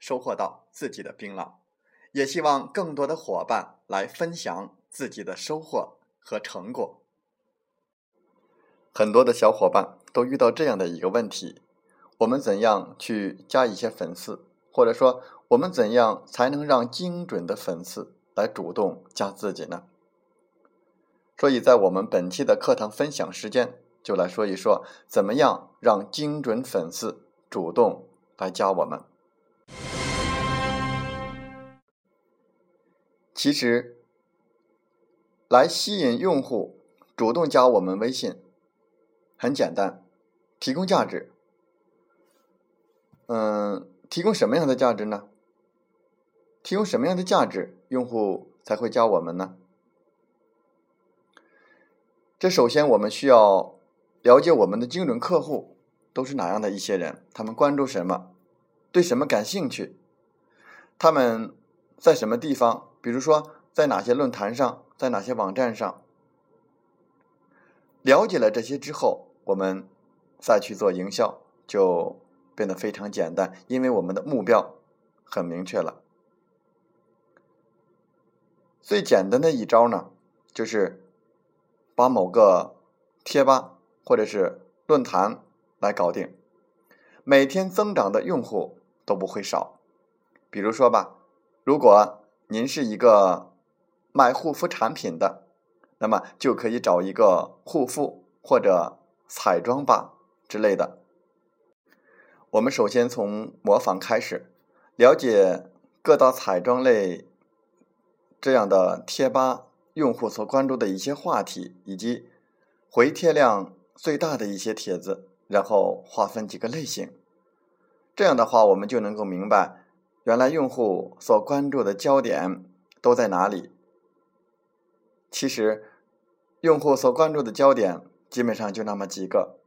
收获到自己的槟榔，也希望更多的伙伴来分享自己的收获和成果。很多的小伙伴都遇到这样的一个问题：我们怎样去加一些粉丝，或者说我们怎样才能让精准的粉丝来主动加自己呢？所以在我们本期的课堂分享时间，就来说一说怎么样让精准粉丝主动来加我们。其实，来吸引用户主动加我们微信，很简单，提供价值。嗯，提供什么样的价值呢？提供什么样的价值，用户才会加我们呢？这首先我们需要了解我们的精准客户都是哪样的一些人，他们关注什么，对什么感兴趣，他们在什么地方。比如说，在哪些论坛上，在哪些网站上，了解了这些之后，我们再去做营销就变得非常简单，因为我们的目标很明确了。最简单的一招呢，就是把某个贴吧或者是论坛来搞定，每天增长的用户都不会少。比如说吧，如果您是一个卖护肤产品的，那么就可以找一个护肤或者彩妆吧之类的。我们首先从模仿开始，了解各大彩妆类这样的贴吧用户所关注的一些话题，以及回帖量最大的一些帖子，然后划分几个类型。这样的话，我们就能够明白。原来用户所关注的焦点都在哪里？其实，用户所关注的焦点基本上就那么几个。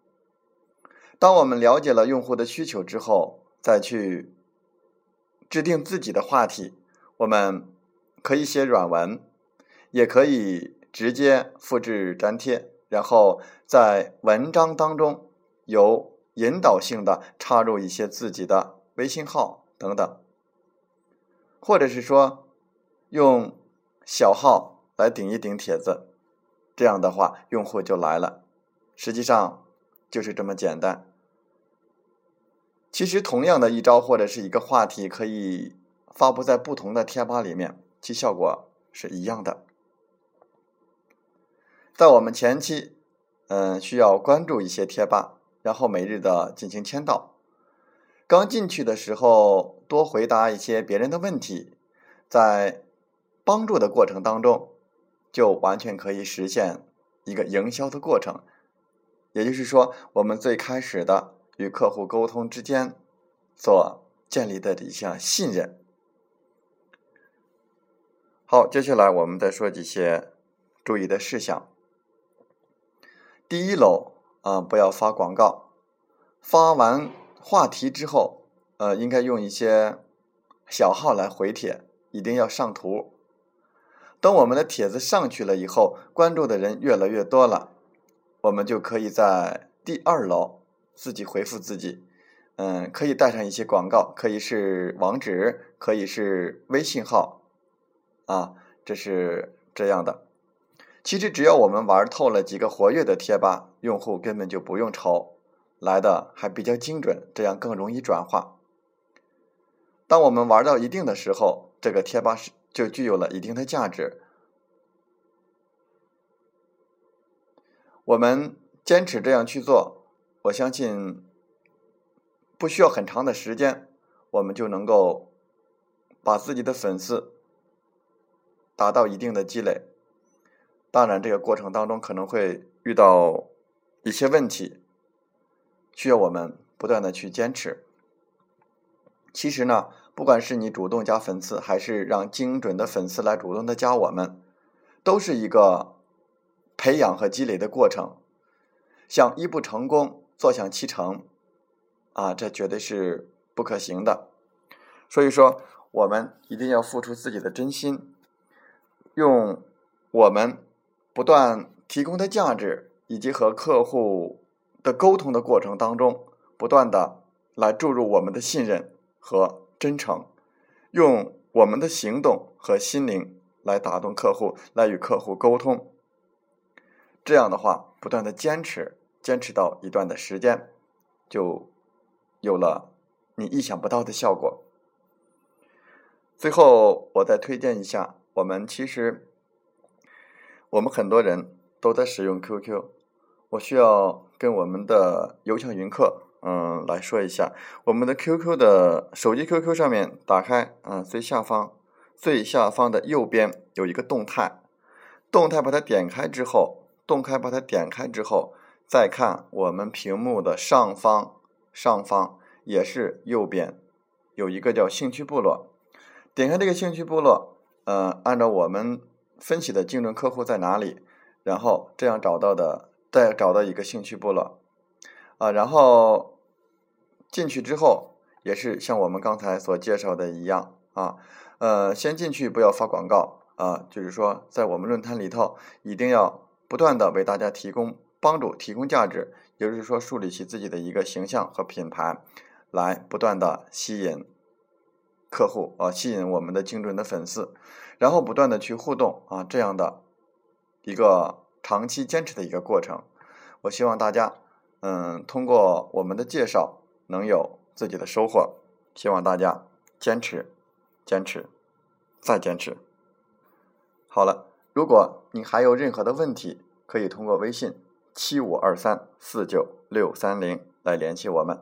当我们了解了用户的需求之后，再去制定自己的话题，我们可以写软文，也可以直接复制粘贴，然后在文章当中有引导性的插入一些自己的微信号等等。或者是说，用小号来顶一顶帖子，这样的话用户就来了。实际上就是这么简单。其实同样的一招或者是一个话题，可以发布在不同的贴吧里面，其效果是一样的。在我们前期，嗯，需要关注一些贴吧，然后每日的进行签到。刚进去的时候，多回答一些别人的问题，在帮助的过程当中，就完全可以实现一个营销的过程。也就是说，我们最开始的与客户沟通之间所建立的一项信任。好，接下来我们再说几些注意的事项。第一楼啊，不要发广告，发完。话题之后，呃，应该用一些小号来回帖，一定要上图。等我们的帖子上去了以后，关注的人越来越多了，我们就可以在第二楼自己回复自己，嗯，可以带上一些广告，可以是网址，可以是微信号，啊，这是这样的。其实只要我们玩透了几个活跃的贴吧，用户根本就不用愁。来的还比较精准，这样更容易转化。当我们玩到一定的时候，这个贴吧是就具有了一定的价值。我们坚持这样去做，我相信不需要很长的时间，我们就能够把自己的粉丝达到一定的积累。当然，这个过程当中可能会遇到一些问题，需要我们不断的去坚持。其实呢，不管是你主动加粉丝，还是让精准的粉丝来主动的加我们，都是一个。培养和积累的过程，想一步成功，坐享其成，啊，这绝对是不可行的。所以说，我们一定要付出自己的真心，用我们不断提供的价值，以及和客户的沟通的过程当中，不断的来注入我们的信任和真诚，用我们的行动和心灵来打动客户，来与客户沟通。这样的话，不断的坚持，坚持到一段的时间，就有了你意想不到的效果。最后，我再推荐一下，我们其实我们很多人都在使用 QQ，我需要跟我们的邮箱云客，嗯，来说一下，我们的 QQ 的手机 QQ 上面打开，嗯，最下方最下方的右边有一个动态，动态把它点开之后。动开，把它点开之后，再看我们屏幕的上方，上方也是右边有一个叫兴趣部落。点开这个兴趣部落，呃，按照我们分析的精准客户在哪里，然后这样找到的，再找到一个兴趣部落，啊，然后进去之后也是像我们刚才所介绍的一样啊，呃，先进去不要发广告啊，就是说在我们论坛里头一定要。不断的为大家提供帮助、提供价值，也就是说树立起自己的一个形象和品牌，来不断的吸引客户啊，吸引我们的精准的粉丝，然后不断的去互动啊，这样的一个长期坚持的一个过程。我希望大家嗯，通过我们的介绍能有自己的收获。希望大家坚持、坚持、再坚持。好了。如果你还有任何的问题，可以通过微信七五二三四九六三零来联系我们。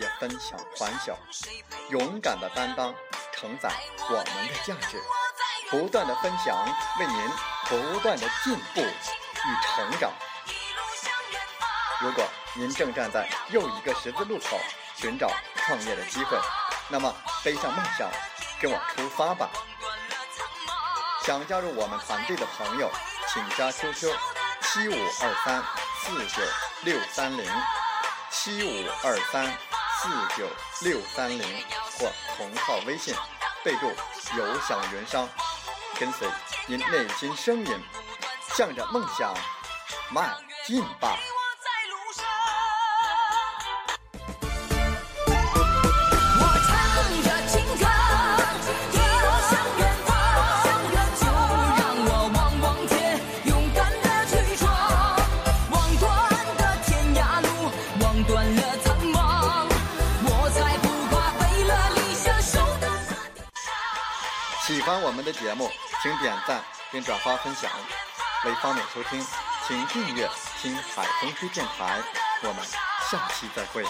也分享欢笑。勇敢的担当，承载我们的价值。不断的分享，为您不断的进步与成长。如果您正站在又一个十字路口，寻找创业的机会，那么背上梦想，跟我出发吧！想加入我们团队的朋友，请加 QQ 七五二三四九六三零七五二三四九六三零或同号微信，备注“有享云商”，跟随您内心声音，向着梦想迈进吧！喜欢我们的节目，请点赞并转发分享。为方便收听，请订阅“听海风吹电台”。我们下期再会。